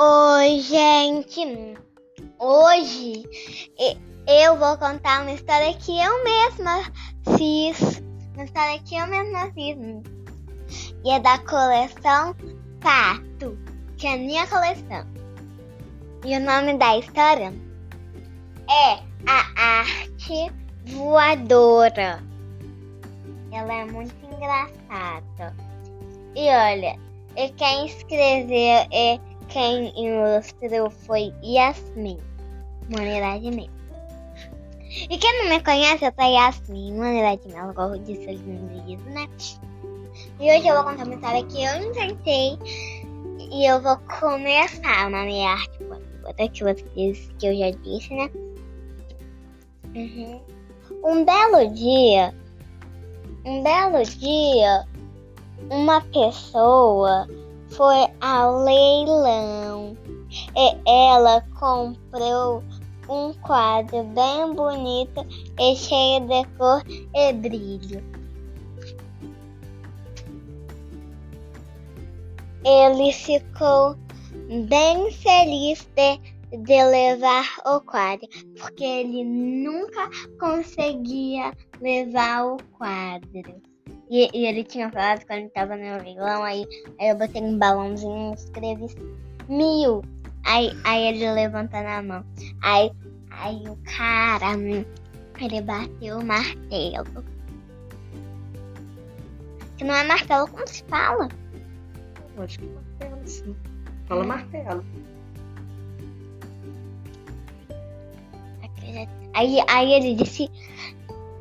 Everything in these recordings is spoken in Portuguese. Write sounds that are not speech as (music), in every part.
Oi, gente! Hoje eu vou contar uma história que eu mesma fiz. Uma história que eu mesma fiz. E é da coleção Pato, que é a minha coleção. E o nome da história é A Arte Voadora. Ela é muito engraçada. E olha, e quem escreveu e quem ilustrou foi Yasmin, Maneira de Mel. E quem não me conhece, eu sou Yasmin, Maneira de Mel, como disse no vídeo, né? E hoje eu vou contar uma história que eu inventei e eu vou começar na minha arte outra que vocês que eu já disse, né? Uhum. Um belo dia, um belo dia, uma pessoa foi ao leilão e ela comprou um quadro bem bonito e cheio de cor e brilho. Ele ficou bem feliz de, de levar o quadro, porque ele nunca conseguia levar o quadro. E, e ele tinha falado quando estava no vilão, aí, aí eu botei um balãozinho e escrevi mil. Aí, aí ele levantando a mão. Aí, aí o cara, ele bateu o martelo. Que não é martelo, como se fala? Eu acho que é martelo, sim. Fala martelo. Aí, aí ele disse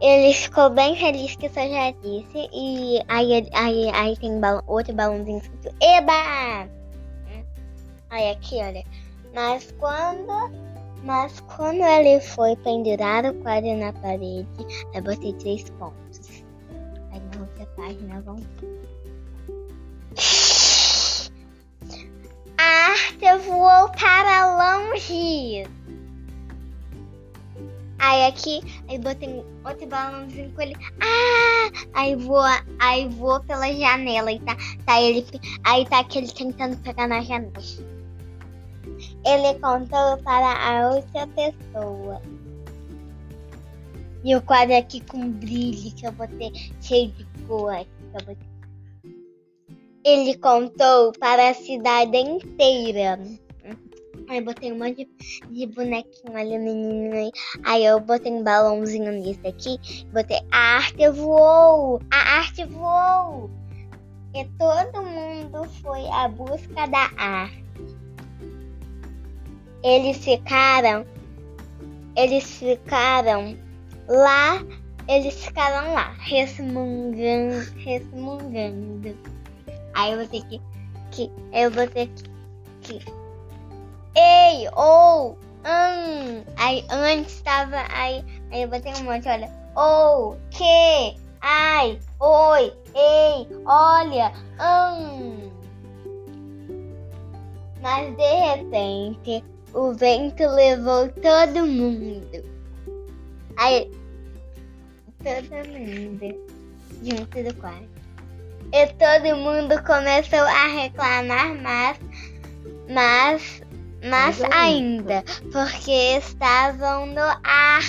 ele ficou bem feliz que isso eu já disse. E aí, aí, aí tem balão, outro balãozinho escrito Eba! Aí aqui, olha. Mas quando. Mas quando ele foi pendurar o quadro na parede, eu botei três pontos. Aí na outra página vão. A arte voou para longe. Aí aqui, aí botei outro balãozinho com ele. Ah! Aí voa, aí voa pela janela e tá, tá ele, aí tá aquele tentando pegar na janela. Ele contou para a outra pessoa. E o quadro aqui com brilho que eu botei cheio de cor. Ele contou para a cidade inteira. Aí botei um monte de, bonequinho ali, menino. Aí eu botei um balãozinho nisso aqui. Botei a arte voou! A arte voou! E todo mundo foi à busca da arte. Eles ficaram. Eles ficaram lá. Eles ficaram lá, resmungando. resmungando. Aí eu vou ter que. que eu vou ter que, que ei, ou, hum. Aí antes estava, aí, aí eu botei um monte, olha. Ou, que, ai, oi, ei, olha, hum. Mas de repente, o vento levou todo mundo. Aí, todo mundo, junto do quarto. E todo mundo começou a reclamar, mas, mas mas ainda, porque estavam no ar.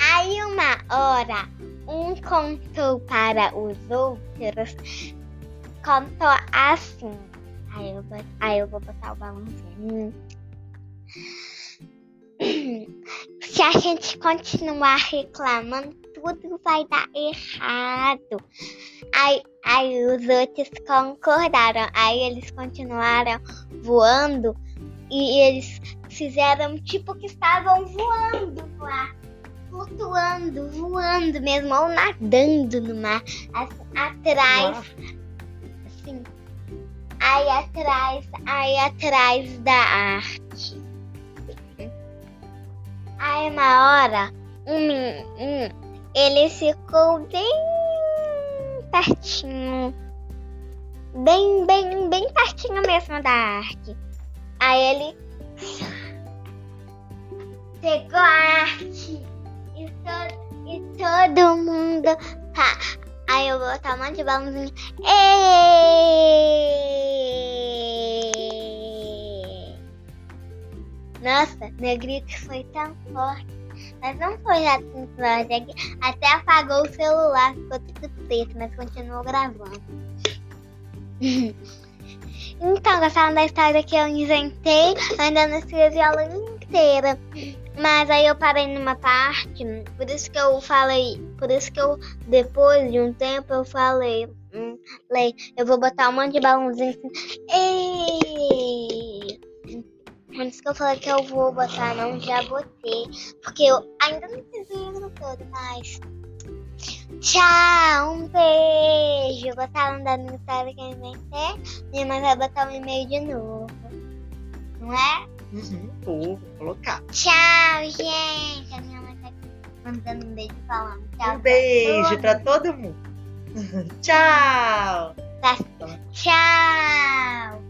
Aí uma hora, um contou para os outros, contou assim. Aí eu, aí eu vou botar o balãozinho. (clears throat) Se a gente continuar reclamando, tudo vai dar errado. Aí, aí os outros concordaram. Aí eles continuaram voando e eles fizeram tipo que estavam voando lá. Flutuando, voando mesmo, ou nadando no mar. Assim, atrás. Assim. Aí atrás, aí atrás da arte. Aí uma hora, um, um ele ficou bem pertinho. Bem, bem, bem pertinho mesmo da arte. Aí ele pegou a arte e todo, e todo mundo. Tá. Aí eu vou botar um monte de balãozinho. Nossa, meu grito foi tão forte. Mas não foi é que Até apagou o celular, ficou tudo preto, mas continuou gravando. (laughs) Então, gostaram da história que eu inventei? Eu ainda não escrevi ela inteira. Mas aí eu parei numa parte, por isso que eu falei, por isso que eu, depois de um tempo, eu falei, hum, falei, eu vou botar um monte de balãozinho assim. Ei! Isso que eu falei que eu vou botar, não já botei. Porque eu ainda não fiz o livro todo, mas. Tchau, um beijo. Gostaram da minha história que eu inventei? Minha mãe vai botar um e-mail de novo. Não é? Uhum, vou, colocar. Tchau, gente. A minha mãe tá aqui mandando um beijo falando. Tchau. Um beijo pra todo mundo. (laughs) Tchau. Tchau.